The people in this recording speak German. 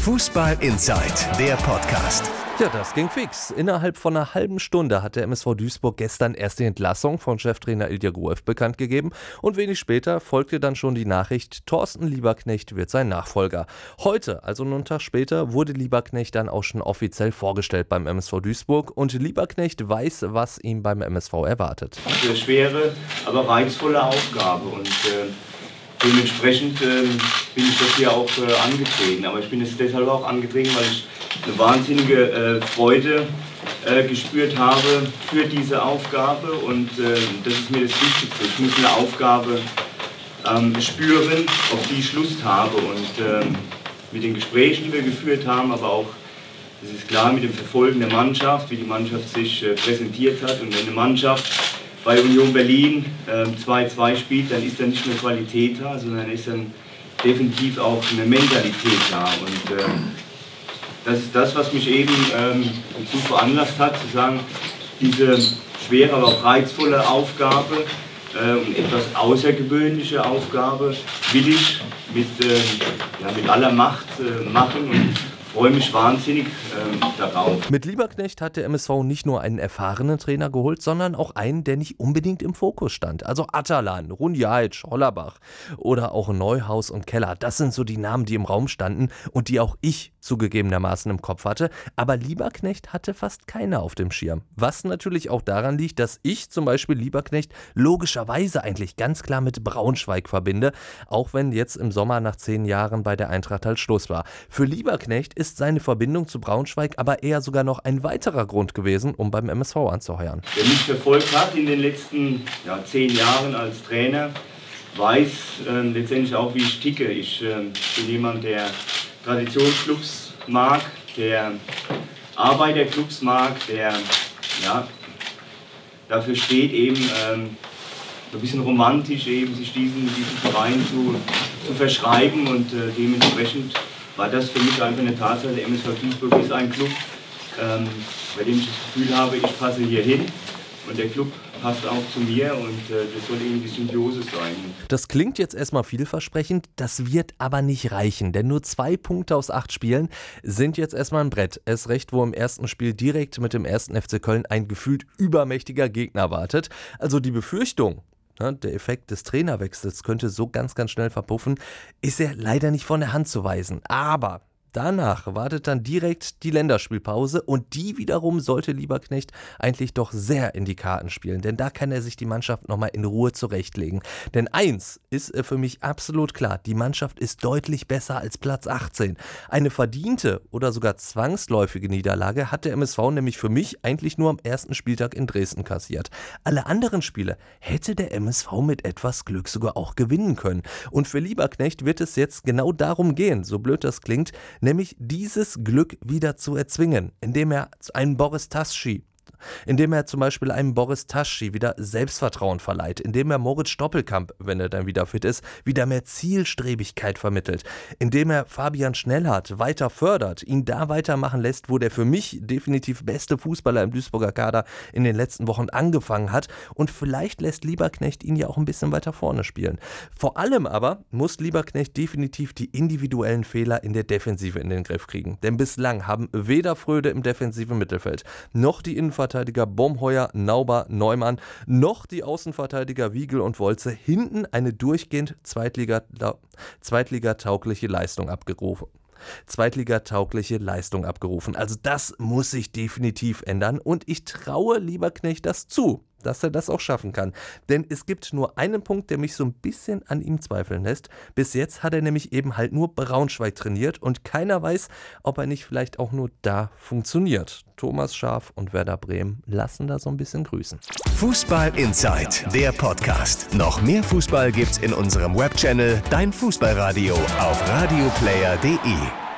Fußball Inside, der Podcast. Ja, das ging fix. Innerhalb von einer halben Stunde hat der MSV Duisburg gestern erst die Entlassung von Cheftrainer Ilja Gruev bekannt gegeben und wenig später folgte dann schon die Nachricht, Thorsten Lieberknecht wird sein Nachfolger. Heute, also nur einen Tag später, wurde Lieberknecht dann auch schon offiziell vorgestellt beim MSV Duisburg und Lieberknecht weiß, was ihm beim MSV erwartet. Eine schwere, aber reizvolle Aufgabe und äh dementsprechend äh, bin ich das hier auch äh, angetreten. Aber ich bin es deshalb auch angetreten, weil ich eine wahnsinnige äh, Freude äh, gespürt habe für diese Aufgabe und äh, das ist mir das Wichtigste. Ich muss eine Aufgabe ähm, spüren, auf die ich Lust habe und ähm, mit den Gesprächen, die wir geführt haben, aber auch das ist klar mit dem Verfolgen der Mannschaft, wie die Mannschaft sich äh, präsentiert hat und wenn eine Mannschaft bei Union Berlin 2-2 ähm, spielt, dann ist da nicht nur Qualität da, sondern ist dann definitiv auch eine Mentalität da. Und äh, das ist das, was mich eben ähm, dazu veranlasst hat, zu sagen, diese schwere, aber auch reizvolle Aufgabe äh, und etwas außergewöhnliche Aufgabe will ich mit, äh, ja, mit aller Macht äh, machen. Und freue mich wahnsinnig äh, darauf. Mit Lieberknecht hat der MSV nicht nur einen erfahrenen Trainer geholt, sondern auch einen, der nicht unbedingt im Fokus stand. Also Atalan, Runjajic, Hollerbach oder auch Neuhaus und Keller. Das sind so die Namen, die im Raum standen und die auch ich zugegebenermaßen im Kopf hatte. Aber Lieberknecht hatte fast keine auf dem Schirm. Was natürlich auch daran liegt, dass ich zum Beispiel Lieberknecht logischerweise eigentlich ganz klar mit Braunschweig verbinde, auch wenn jetzt im Sommer nach zehn Jahren bei der Eintracht halt Schluss war. Für Lieberknecht ist seine Verbindung zu Braunschweig aber eher sogar noch ein weiterer Grund gewesen, um beim MSV anzuheuern. Wer mich verfolgt hat in den letzten ja, zehn Jahren als Trainer, weiß äh, letztendlich auch, wie ich ticke. Ich äh, bin jemand, der Traditionsclubs mag, der Arbeiterclubs mag, der ja, dafür steht, eben ähm, ein bisschen romantisch eben sich diesen, diesen Verein zu, zu verschreiben und äh, dementsprechend war das für mich einfach eine Tatsache. Der MSV Duisburg ist ein Club, ähm, bei dem ich das Gefühl habe, ich passe hier hin und der Club passt auch zu mir und äh, das soll irgendwie Symbiose sein. Das klingt jetzt erstmal vielversprechend, das wird aber nicht reichen, denn nur zwei Punkte aus acht Spielen sind jetzt erstmal ein Brett. Es recht, wo im ersten Spiel direkt mit dem ersten FC Köln ein gefühlt übermächtiger Gegner wartet. Also die Befürchtung, der Effekt des Trainerwechsels könnte so ganz, ganz schnell verpuffen, ist ja leider nicht von der Hand zu weisen. Aber Danach wartet dann direkt die Länderspielpause und die wiederum sollte Lieberknecht eigentlich doch sehr in die Karten spielen, denn da kann er sich die Mannschaft nochmal in Ruhe zurechtlegen. Denn eins ist für mich absolut klar, die Mannschaft ist deutlich besser als Platz 18. Eine verdiente oder sogar zwangsläufige Niederlage hat der MSV nämlich für mich eigentlich nur am ersten Spieltag in Dresden kassiert. Alle anderen Spiele hätte der MSV mit etwas Glück sogar auch gewinnen können. Und für Lieberknecht wird es jetzt genau darum gehen, so blöd das klingt, nämlich dieses Glück wieder zu erzwingen, indem er einen Boris Taschi indem er zum Beispiel einem Boris Taschi wieder Selbstvertrauen verleiht, indem er Moritz Stoppelkamp, wenn er dann wieder fit ist, wieder mehr Zielstrebigkeit vermittelt, indem er Fabian Schnellhardt weiter fördert, ihn da weitermachen lässt, wo der für mich definitiv beste Fußballer im Duisburger Kader in den letzten Wochen angefangen hat und vielleicht lässt Lieberknecht ihn ja auch ein bisschen weiter vorne spielen. Vor allem aber muss Lieberknecht definitiv die individuellen Fehler in der Defensive in den Griff kriegen, denn bislang haben weder Fröde im defensiven Mittelfeld noch die Innenverteidiger Innenverteidiger Bomheuer, Nauber, Neumann, noch die Außenverteidiger Wiegel und Wolze hinten eine durchgehend Zweitliga, Zweitligataugliche Leistung abgerufen. Zweitligataugliche Leistung abgerufen. Also das muss sich definitiv ändern und ich traue Lieberknecht das zu dass er das auch schaffen kann. Denn es gibt nur einen Punkt, der mich so ein bisschen an ihm zweifeln lässt. Bis jetzt hat er nämlich eben halt nur Braunschweig trainiert und keiner weiß, ob er nicht vielleicht auch nur da funktioniert. Thomas Schaf und Werder Bremen lassen da so ein bisschen grüßen. Fußball Inside, der Podcast. Noch mehr Fußball gibt's in unserem Webchannel Dein Fußballradio auf radioplayer.de.